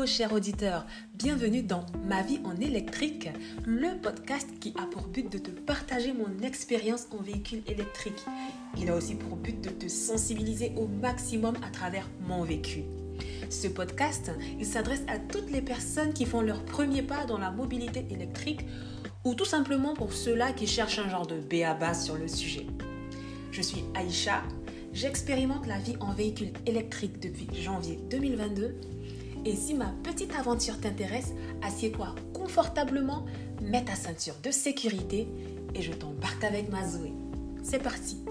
Hello chers auditeurs, bienvenue dans Ma vie en électrique, le podcast qui a pour but de te partager mon expérience en véhicule électrique. Il a aussi pour but de te sensibiliser au maximum à travers mon vécu. Ce podcast, il s'adresse à toutes les personnes qui font leur premier pas dans la mobilité électrique ou tout simplement pour ceux-là qui cherchent un genre de béaba sur le sujet. Je suis Aïcha, j'expérimente la vie en véhicule électrique depuis janvier 2022 et si ma petite aventure t'intéresse, assieds-toi confortablement, mets ta ceinture de sécurité et je t'embarque avec ma Zoé. C'est parti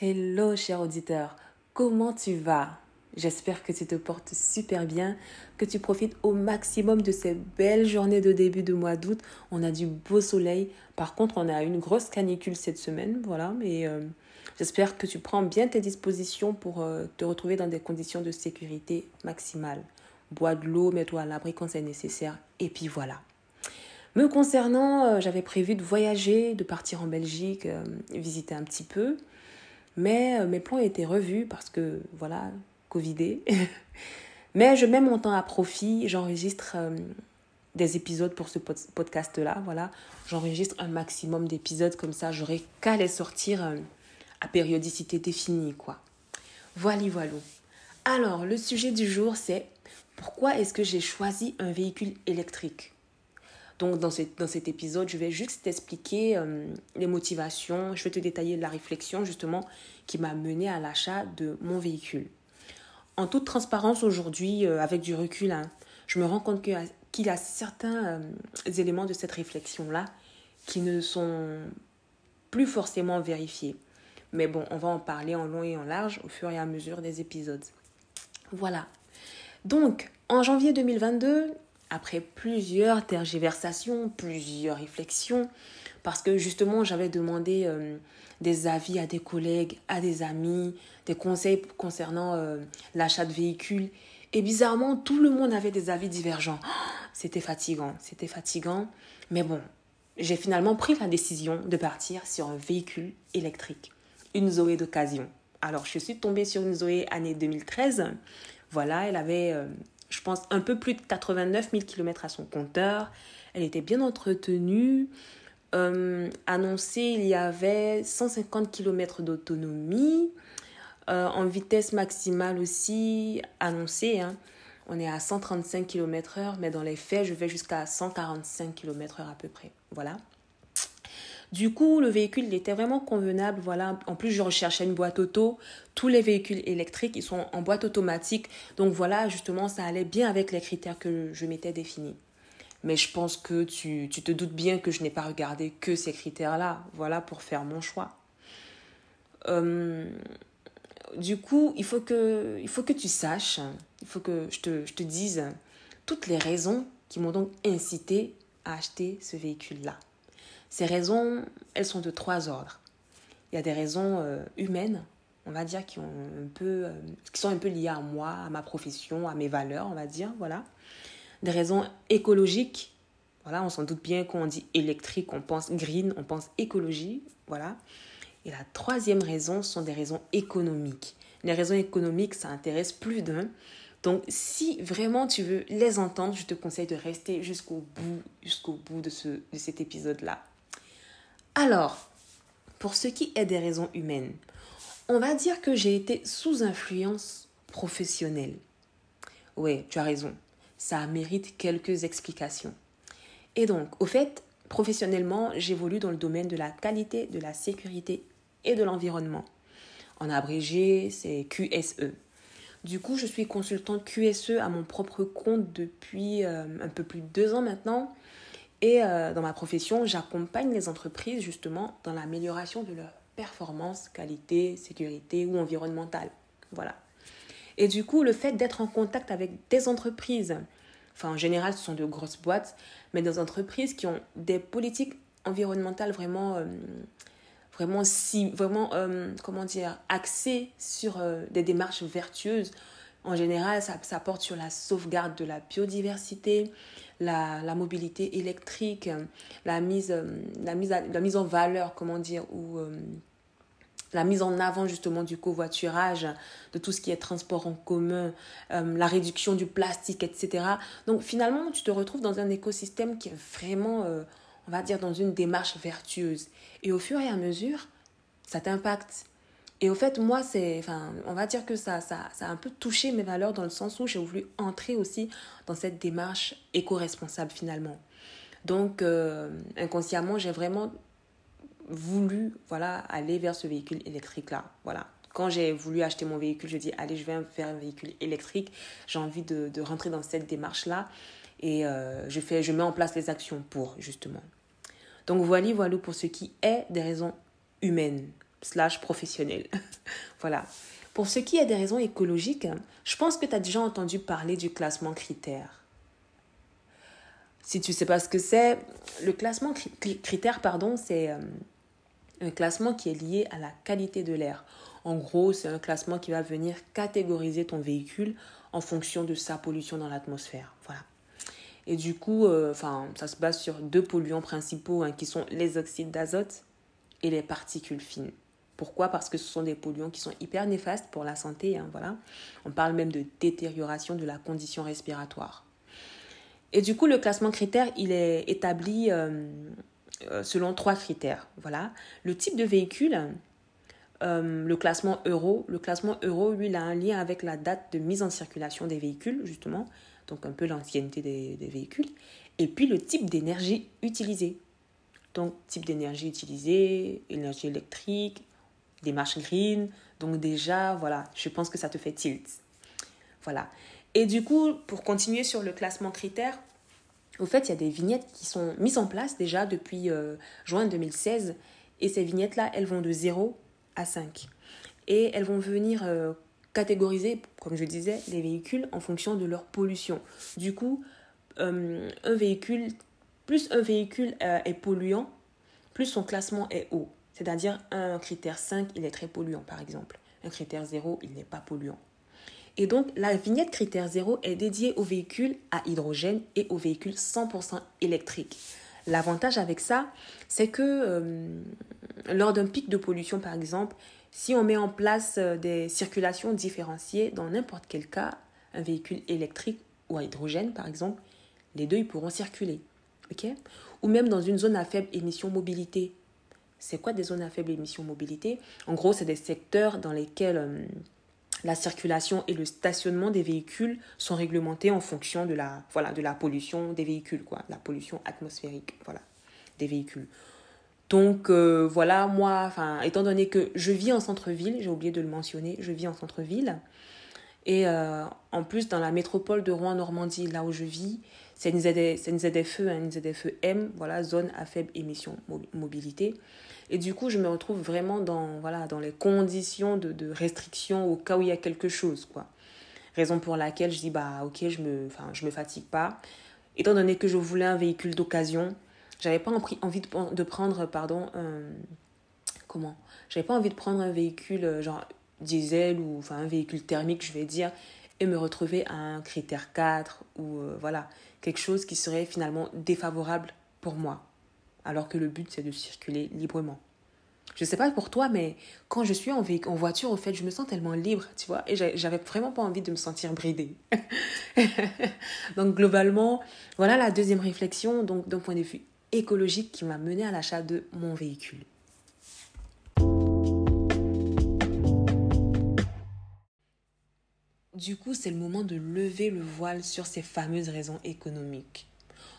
Hello cher auditeur, comment tu vas? J'espère que tu te portes super bien, que tu profites au maximum de ces belles journées de début de mois d'août. On a du beau soleil. Par contre, on a une grosse canicule cette semaine, voilà, mais euh, J'espère que tu prends bien tes dispositions pour euh, te retrouver dans des conditions de sécurité maximales. Bois de l'eau, mets-toi à l'abri quand c'est nécessaire. Et puis voilà. Me concernant, euh, j'avais prévu de voyager, de partir en Belgique, euh, visiter un petit peu. Mais mes plans étaient revus parce que, voilà, Covidé. mais je mets mon temps à profit. J'enregistre des épisodes pour ce podcast-là. Voilà, j'enregistre un maximum d'épisodes comme ça. J'aurai qu'à les sortir à périodicité définie, quoi. Voilà, voilà. Alors, le sujet du jour, c'est pourquoi est-ce que j'ai choisi un véhicule électrique? Donc dans, dans cet épisode, je vais juste t'expliquer euh, les motivations, je vais te détailler la réflexion justement qui m'a mené à l'achat de mon véhicule. En toute transparence aujourd'hui, euh, avec du recul, hein, je me rends compte qu'il y a certains euh, éléments de cette réflexion-là qui ne sont plus forcément vérifiés. Mais bon, on va en parler en long et en large au fur et à mesure des épisodes. Voilà. Donc, en janvier 2022, après plusieurs tergiversations, plusieurs réflexions, parce que justement j'avais demandé euh, des avis à des collègues, à des amis, des conseils concernant euh, l'achat de véhicules. Et bizarrement, tout le monde avait des avis divergents. C'était fatigant, c'était fatigant. Mais bon, j'ai finalement pris la décision de partir sur un véhicule électrique une Zoé d'occasion. Alors, je suis tombée sur une Zoé année 2013. Voilà, elle avait, euh, je pense, un peu plus de 89 000 km à son compteur. Elle était bien entretenue. Euh, annoncé, il y avait 150 km d'autonomie. Euh, en vitesse maximale aussi, annoncé. Hein. On est à 135 km/h, mais dans les faits, je vais jusqu'à 145 km/h à peu près. Voilà. Du coup, le véhicule était vraiment convenable. Voilà. En plus, je recherchais une boîte auto. Tous les véhicules électriques, ils sont en boîte automatique. Donc voilà, justement, ça allait bien avec les critères que je m'étais définis. Mais je pense que tu, te doutes bien que je n'ai pas regardé que ces critères-là. Voilà pour faire mon choix. Euh, du coup, il faut, que, il faut que tu saches, il faut que je te, je te dise toutes les raisons qui m'ont donc incité à acheter ce véhicule-là. Ces raisons, elles sont de trois ordres. Il y a des raisons euh, humaines, on va dire, qui, ont un peu, euh, qui sont un peu liées à moi, à ma profession, à mes valeurs, on va dire, voilà. Des raisons écologiques, voilà, on s'en doute bien quand on dit électrique, on pense green, on pense écologie, voilà. Et la troisième raison sont des raisons économiques. Les raisons économiques, ça intéresse plus d'un. Donc, si vraiment tu veux les entendre, je te conseille de rester jusqu'au bout, jusqu'au bout de, ce, de cet épisode-là. Alors, pour ce qui est des raisons humaines, on va dire que j'ai été sous influence professionnelle. Oui, tu as raison. Ça mérite quelques explications. Et donc, au fait, professionnellement, j'évolue dans le domaine de la qualité, de la sécurité et de l'environnement. En abrégé, c'est QSE. Du coup, je suis consultante QSE à mon propre compte depuis euh, un peu plus de deux ans maintenant. Et euh, dans ma profession, j'accompagne les entreprises justement dans l'amélioration de leur performance, qualité, sécurité ou environnementale. Voilà. Et du coup, le fait d'être en contact avec des entreprises, enfin en général ce sont de grosses boîtes, mais des entreprises qui ont des politiques environnementales vraiment, euh, vraiment, si, vraiment euh, comment dire, axées sur des démarches vertueuses, en général, ça, ça, porte sur la sauvegarde de la biodiversité, la, la mobilité électrique, la mise, la, mise la mise en valeur, comment dire, ou euh, la mise en avant justement du covoiturage, de tout ce qui est transport en commun, euh, la réduction du plastique, etc. Donc finalement, tu te retrouves dans un écosystème qui est vraiment, euh, on va dire, dans une démarche vertueuse. Et au fur et à mesure, ça t'impacte. Et au fait, moi, c'est, enfin, on va dire que ça, ça, ça a un peu touché mes valeurs dans le sens où j'ai voulu entrer aussi dans cette démarche éco-responsable finalement. Donc, euh, inconsciemment, j'ai vraiment voulu voilà, aller vers ce véhicule électrique-là. Voilà. Quand j'ai voulu acheter mon véhicule, je dis, allez, je vais faire un véhicule électrique. J'ai envie de, de, rentrer dans cette démarche-là. Et euh, je, fais, je mets en place les actions pour, justement. Donc, voilà, voilà pour ce qui est des raisons humaines slash professionnelles. voilà. Pour ce qui est des raisons écologiques, je pense que tu as déjà entendu parler du classement critère. Si tu ne sais pas ce que c'est, le classement critère, pardon, c'est euh, un classement qui est lié à la qualité de l'air. En gros, c'est un classement qui va venir catégoriser ton véhicule en fonction de sa pollution dans l'atmosphère. Voilà. Et du coup, euh, ça se base sur deux polluants principaux hein, qui sont les oxydes d'azote et les particules fines. Pourquoi? Parce que ce sont des polluants qui sont hyper néfastes pour la santé. Hein, voilà. On parle même de détérioration de la condition respiratoire. Et du coup, le classement critère, il est établi euh, euh, selon trois critères. Voilà. Le type de véhicule, euh, le classement euro. Le classement euro, lui, il a un lien avec la date de mise en circulation des véhicules, justement. Donc un peu l'ancienneté des, des, véhicules. Et puis le type d'énergie utilisée. Donc type d'énergie utilisée, énergie électrique, démarche green. Donc déjà, voilà, je pense que ça te fait tilt. Voilà. Et du coup, pour continuer sur le classement critère, au fait, il y a des vignettes qui sont mises en place déjà depuis euh, juin 2016. Et ces vignettes-là, elles vont de 0 à 5. Et elles vont venir euh, catégoriser, comme je disais, les véhicules en fonction de leur pollution. Du coup, euh, un véhicule, plus un véhicule est polluant, plus son classement est haut. C'est-à-dire un critère 5, il est très polluant, par exemple. Un critère 0, il n'est pas polluant. Et donc, la vignette critère 0 est dédiée aux véhicules à hydrogène et aux véhicules 100% électriques. L'avantage avec ça, c'est que euh, lors d'un pic de pollution, par exemple, si on met en place euh, des circulations différenciées dans n'importe quel cas, un véhicule électrique ou à hydrogène, par exemple, les deux ils pourront circuler. ou même dans une zone à faible émission mobilité. C'est quoi des zones à faible émission mobilité? En gros, c'est des secteurs dans lesquels euh, la circulation et le stationnement des véhicules sont réglementés en fonction de la, voilà, de la pollution des véhicules, quoi, la pollution atmosphérique voilà, des véhicules. Donc euh, voilà, moi, étant donné que je vis en centre-ville, j'ai oublié de le mentionner, je vis en centre-ville. Et euh, en plus, dans la métropole de Rouen-Normandie, là où je vis, c'est une, une ZFE, hein, une ZFE M, voilà, zone à faible émission mobilité. Et du coup, je me retrouve vraiment dans, voilà, dans les conditions de, de restriction au cas où il y a quelque chose, quoi. Raison pour laquelle je dis, bah, ok, je me, je me fatigue pas. Étant donné que je voulais un véhicule d'occasion, j'avais pas envie de, de prendre, pardon, un, comment? J'avais pas envie de prendre un véhicule, euh, genre, diesel ou, enfin, un véhicule thermique, je vais dire, et me retrouver à un critère 4 ou, euh, voilà, quelque chose qui serait finalement défavorable pour moi alors que le but c'est de circuler librement. Je sais pas pour toi, mais quand je suis en, en voiture, au fait, je me sens tellement libre, tu vois, et j'avais vraiment pas envie de me sentir bridée. donc globalement, voilà la deuxième réflexion, donc d'un point de vue écologique, qui m'a mené à l'achat de mon véhicule. Du coup, c'est le moment de lever le voile sur ces fameuses raisons économiques.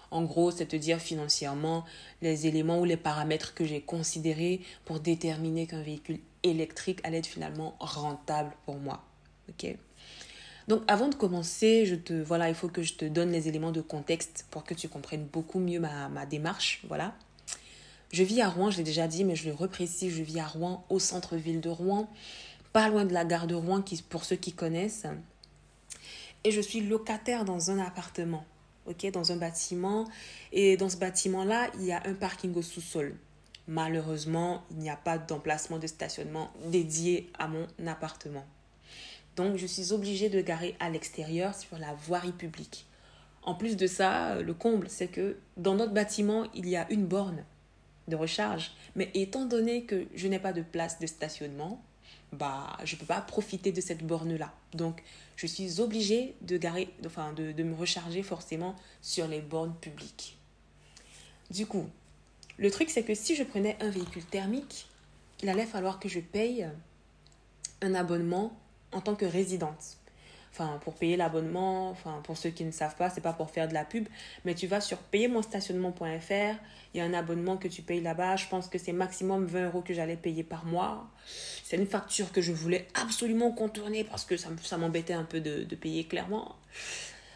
En gros, c'est te dire financièrement les éléments ou les paramètres que j'ai considérés pour déterminer qu'un véhicule électrique allait être finalement rentable pour moi. Ok? Donc avant de commencer, je te voilà, il faut que je te donne les éléments de contexte pour que tu comprennes beaucoup mieux ma, ma démarche, voilà. Je vis à Rouen, je l'ai déjà dit, mais je le reprécise, je vis à Rouen, au centre-ville de Rouen, pas loin de la gare de Rouen, qui, pour ceux qui connaissent. Et je suis locataire dans un appartement ok, dans un bâtiment. Et dans ce bâtiment-là, il y a un parking au sous-sol. Malheureusement, il n'y a pas d'emplacement de stationnement dédié à mon appartement. Donc, je suis obligée de garer à l'extérieur sur la voirie publique. En plus de ça, le comble, c'est que dans notre bâtiment, il y a une borne. de recharge. Mais étant donné que je n'ai pas de place de stationnement, bah, je ne peux pas profiter de cette borne-là. Donc, je suis obligée de, garer, enfin, de, de me recharger forcément sur les bornes publiques. Du coup, le truc, c'est que si je prenais un véhicule thermique, il allait falloir que je paye un abonnement en tant que résidente. Enfin, pour payer l'abonnement, enfin, pour ceux qui ne savent pas, c'est pas pour faire de la pub, mais tu vas sur payemonstationnement.fr, il y a un abonnement que tu payes là-bas, je pense que c'est maximum 20 euros que j'allais payer par mois. C'est une facture que je voulais absolument contourner parce que ça, m'embêtait un peu de, payer clairement.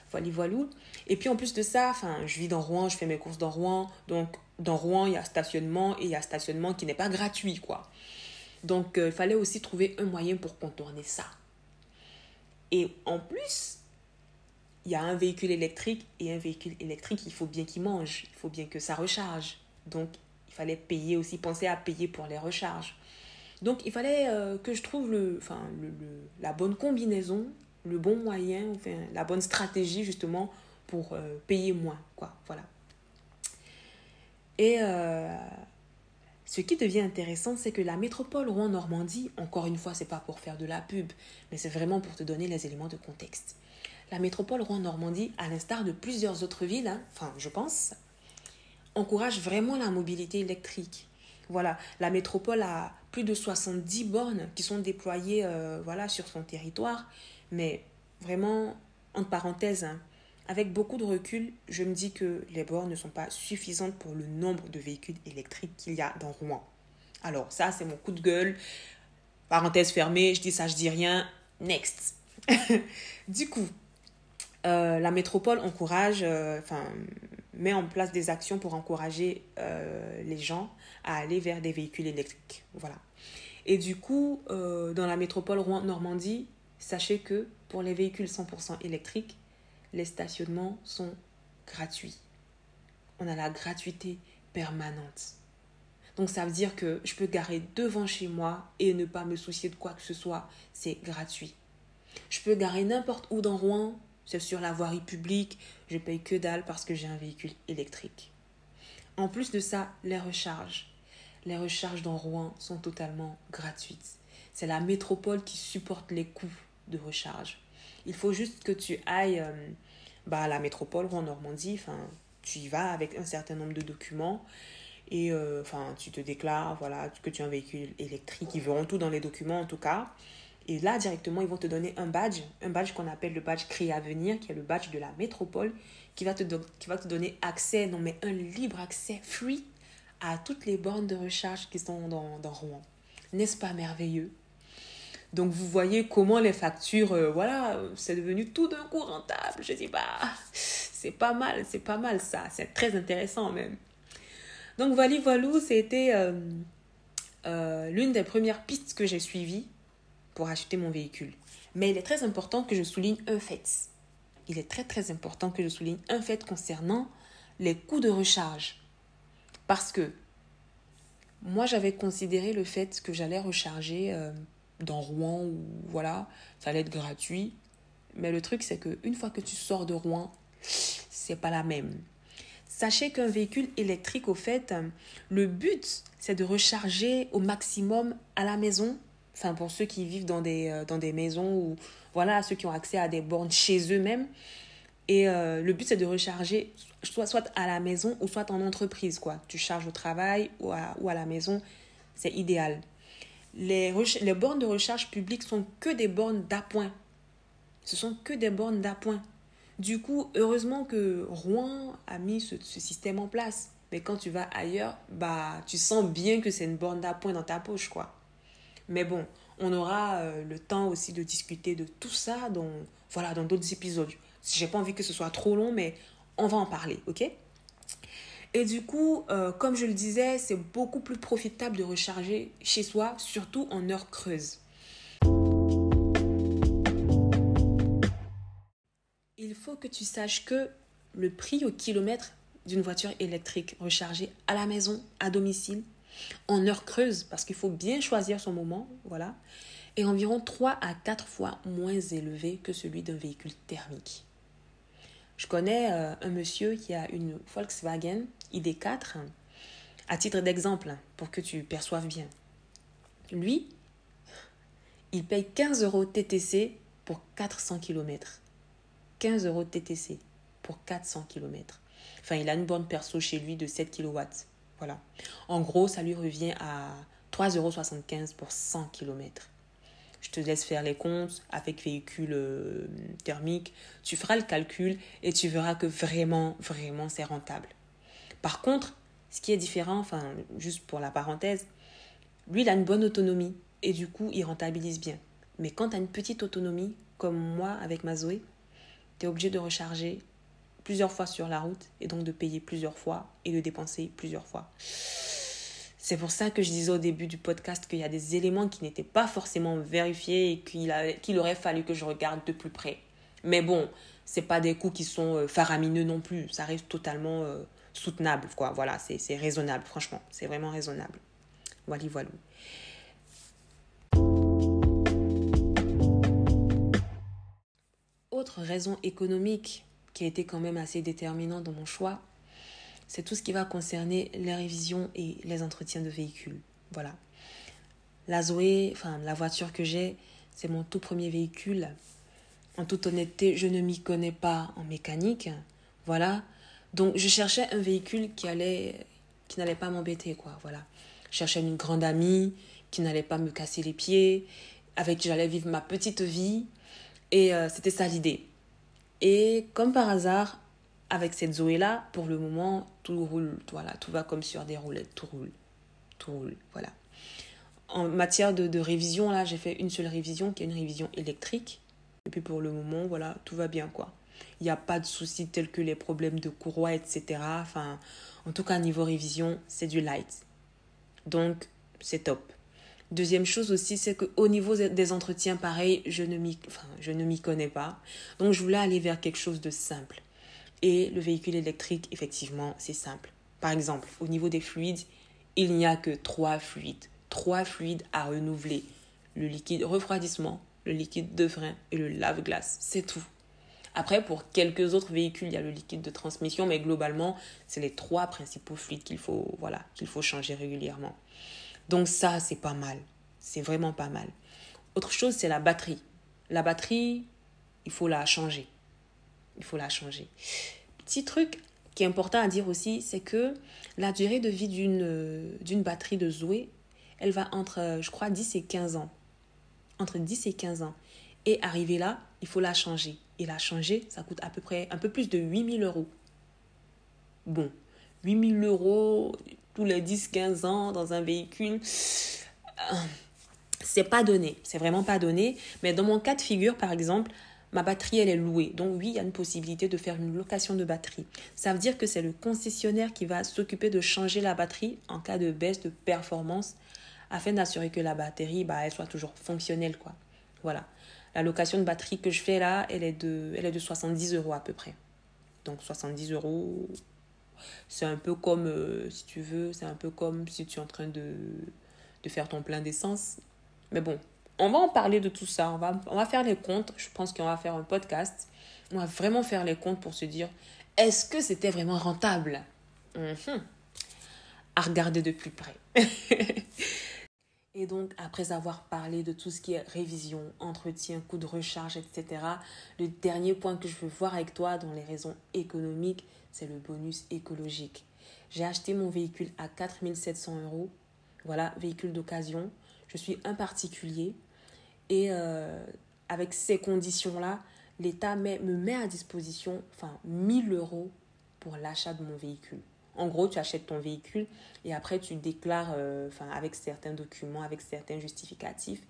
Voilà, voilà. Et puis en plus de ça, je vis dans Rouen, je fais mes courses dans Rouen, donc dans Rouen, il y a stationnement et il y a stationnement qui n'est pas gratuit, quoi. Donc, euh, il fallait aussi trouver un moyen pour contourner ça. Et en plus, il y a un véhicule électrique et un véhicule électrique, il faut bien qu'il mange, il faut bien que ça recharge. Donc, il fallait payer aussi, penser à payer pour les recharges. Donc, il fallait euh, que je trouve le, enfin, le, la bonne combinaison, le bon moyen, enfin, la bonne stratégie justement pour euh, payer moins, quoi. Voilà. Et euh, ce qui devient intéressant, c'est que la métropole Rouen-Normandie, encore une fois, c'est pas pour faire de la pub, mais c'est vraiment pour te donner les éléments de contexte. La métropole Rouen-Normandie, à l'instar de plusieurs autres villes, hein, enfin, je pense, encourage vraiment la mobilité électrique. Voilà, la métropole a plus de 70 bornes qui sont déployées euh, voilà, sur son territoire, mais vraiment, entre parenthèses, hein, avec beaucoup de recul, je me dis que les bornes ne sont pas suffisantes pour le nombre de véhicules électriques qu'il y a dans Rouen. Alors ça, c'est mon coup de gueule. Parenthèse fermée, je dis ça, je dis rien. Next. du coup, euh, la métropole encourage, euh, enfin, met en place des actions pour encourager euh, les gens à aller vers des véhicules électriques. Voilà. Et du coup, dans la métropole Rouen-Normandie, sachez que pour les véhicules 100% électriques, les stationnements sont gratuits. On a la gratuité permanente. Donc ça veut dire que je peux garer devant chez moi et ne pas me soucier de quoi que ce soit. C'est gratuit. Je peux garer n'importe où dans Rouen. C'est sur la voirie publique. Je paye que dalle parce que j'ai un véhicule électrique. En plus de ça, les recharges. Les recharges dans Rouen sont totalement gratuites. C'est la métropole qui supporte les coûts de recharge. Il faut juste que tu ailles euh, bah, à la métropole ou en Normandie. Enfin, tu y vas avec un certain nombre de documents et euh, enfin, tu te déclares voilà, que tu as un véhicule électrique. Ils verront tout dans les documents en tout cas. Et là, directement, ils vont te donner un badge, un badge qu'on appelle le badge Créer à venir, qui est le badge de la métropole, qui va te, qui va te donner accès, non mais un libre accès free à toutes les bornes de recharge qui sont dans, dans Rouen. N'est-ce pas merveilleux? Donc vous voyez comment les factures, euh, voilà, c'est devenu tout d'un coup rentable. Je dis, bah, c'est pas mal, c'est pas mal ça, c'est très intéressant même. Donc voilà, voilà, c'était euh, euh, l'une des premières pistes que j'ai suivies pour acheter mon véhicule. Mais il est très important que je souligne un fait. Il est très très important que je souligne un fait concernant les coûts de recharge. Parce que moi j'avais considéré le fait que j'allais recharger dans Rouen ou voilà, ça allait être gratuit. Mais le truc, c'est qu'une fois que tu sors de Rouen, c'est pas la même. Sachez qu'un véhicule électrique, au fait, le but, c'est de recharger au maximum à la maison. Enfin, pour ceux qui vivent dans des, euh, dans des maisons ou voilà, ceux qui ont accès à des bornes chez eux-mêmes. Et euh, le but, c'est de recharger soit, soit à la maison ou soit en entreprise. quoi. Tu charges au travail ou à, ou à la maison. C'est idéal les, les bornes de recharge publique sont que des bornes d'appoint. Ce sont que des bornes d'appoint. Du coup, heureusement que Rouen a mis ce, système en place. Mais quand tu vas ailleurs, bah, tu sens bien que c'est une borne d'appoint dans ta poche, quoi. Mais bon, on aura euh, le temps aussi de discuter de tout ça dans, voilà, dans d'autres épisodes. J'ai pas envie que ce soit trop long, mais on va en parler, ok? Et du coup, euh, comme je le disais, c'est beaucoup plus profitable de recharger chez soi, surtout en heure creuse. Il faut que tu saches que le prix au kilomètre d'une voiture électrique rechargée à la maison, à domicile, en heure creuse, parce qu'il faut bien choisir son moment, voilà, est environ 3 à 4 fois moins élevé que celui d'un véhicule thermique. Je connais euh, un monsieur qui a une Volkswagen ID4 À titre d'exemple, pour que tu perçoives bien. Lui, il paye 15 euros TTC pour 400 km. 15 euros TTC pour 400 km. Enfin, il a une borne perso chez lui de 7 kW. Voilà. En gros, ça lui revient à 3,75 euros pour 100 km. Je te laisse faire les comptes avec véhicule euh, thermique. Tu feras le calcul et tu verras que vraiment, vraiment, c'est rentable. Par contre, ce qui est différent, enfin, juste pour la parenthèse, lui, il a une bonne autonomie et du coup, il rentabilise bien. Mais quand tu as une petite autonomie, comme moi avec ma Zoé, tu es obligé de recharger plusieurs fois sur la route et donc de payer plusieurs fois et de dépenser plusieurs fois. C'est pour ça que je disais au début du podcast qu'il y a des éléments qui n'étaient pas forcément vérifiés et qu'il aurait fallu que je regarde de plus près. Mais bon, c'est pas des coûts qui sont euh, faramineux non plus. Ça reste totalement euh, soutenable, quoi. Voilà, c'est raisonnable, franchement. C'est vraiment raisonnable. Voilà, voilà. Autre raison économique qui a été quand même assez déterminante dans mon choix, c'est tout ce qui va concerner les révisions et les entretiens de véhicules. Voilà. La Zoé, enfin la voiture que j'ai, c'est mon tout premier véhicule. En toute honnêteté, je ne m'y connais pas en mécanique. Voilà. Donc je cherchais un véhicule qui allait qui n'allait pas m'embêter quoi, voilà. Je cherchais une grande amie qui n'allait pas me casser les pieds, avec qui j'allais vivre ma petite vie et euh, c'était ça l'idée. Et comme par hasard, avec cette Zoé-là, pour le moment, tout roule. Voilà, tout va comme sur des roulettes. Tout roule. Tout roule. Voilà. En matière de, de révision, là, j'ai fait une seule révision qui est une révision électrique. Et puis pour le moment, voilà, tout va bien, quoi. Il n'y a pas de soucis tels que les problèmes de courroie, etc. Enfin, en tout cas, niveau révision, c'est du light. Donc, c'est top. Deuxième chose aussi, c'est qu'au niveau des entretiens, pareil, je ne m'y enfin, connais pas. Donc, je voulais aller vers quelque chose de simple. Et le véhicule électrique, effectivement, c'est simple. Par exemple, au niveau des fluides, il n'y a que trois fluides. Trois fluides à renouveler. Le liquide refroidissement, le liquide de frein et le lave-glace. C'est tout. Après, pour quelques autres véhicules, il y a le liquide de transmission, mais globalement, c'est les trois principaux fluides qu'il faut, voilà, qu'il faut changer régulièrement. Donc ça, c'est pas mal. C'est vraiment pas mal. Autre chose, c'est la batterie. La batterie, il faut la changer. Il faut la changer. Petit truc qui est important à dire aussi, c'est que la durée de vie d'une, d'une batterie de Zoé, elle va entre, je crois, 10 et 15 ans. Entre 10 et 15 ans. Et arriver là, il faut la changer. Et la changer, ça coûte à peu près un peu plus de 8000 euros. Bon, 8000 euros, tous les 10-15 ans dans un véhicule, euh, c'est pas donné. C'est vraiment pas donné. Mais dans mon cas de figure, par exemple, ma batterie, elle est louée. Donc oui, il y a une possibilité de faire une location de batterie. Ça veut dire que c'est le concessionnaire qui va s'occuper de changer la batterie en cas de baisse de performance afin d'assurer que la batterie, bah, elle soit toujours fonctionnelle, quoi. Voilà. La location de batterie que je fais là, elle est de, elle est de 70 euros à peu près. Donc 70 euros, c'est un peu comme, euh, si tu veux, c'est un peu comme si tu es en train de, de faire ton plein d'essence. Mais bon, on va en parler de tout ça. On va, on va faire les comptes. Je pense qu'on va faire un podcast. On va vraiment faire les comptes pour se dire est-ce que c'était vraiment rentable? Mhm. À regarder de plus près. Et donc, après avoir parlé de tout ce qui est révision, entretien, coût de recharge, etc., le dernier point que je veux voir avec toi dans les raisons économiques, c'est le bonus écologique. J'ai acheté mon véhicule à 4700 euros. Voilà, véhicule d'occasion. Je suis un particulier. Et euh, avec ces conditions-là, l'État me met à disposition enfin, 1000 euros pour l'achat de mon véhicule. En gros, tu achètes ton véhicule et après tu déclares, euh, enfin, avec certains documents, avec certains justificatifs,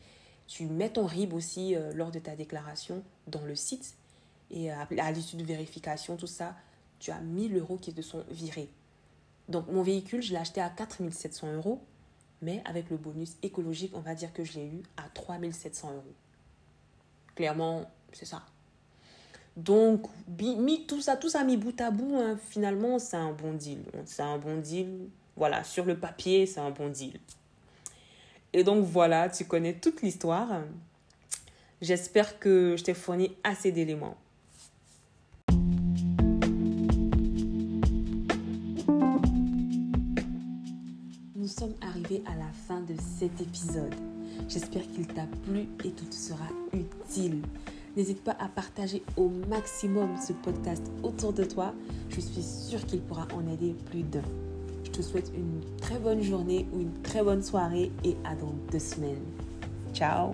tu mets ton RIB aussi euh, lors de ta déclaration dans le site et à, à l'issue de vérification, tout ça, tu as 1000 euros qui te sont virés. Donc mon véhicule, je l'ai acheté à 4700 euros, mais avec le bonus écologique, on va dire que je l'ai eu à 3700 euros. Clairement, c'est ça. Donc, mis tout ça, tout ça mis bout à bout, hein, finalement, c'est un bon deal. C'est un bon deal. Voilà, sur le papier, c'est un bon deal. Et donc voilà, tu connais toute l'histoire. J'espère que je t'ai fourni assez d'éléments. sommes arrivés à la fin de cet épisode. J'espère qu'il t'a plu et qu'il te sera utile. N'hésite pas à partager au maximum ce podcast autour de toi. Je suis sûre qu'il pourra en aider plus d'un. Je te souhaite une très bonne journée ou une très bonne soirée et à dans deux semaines. Ciao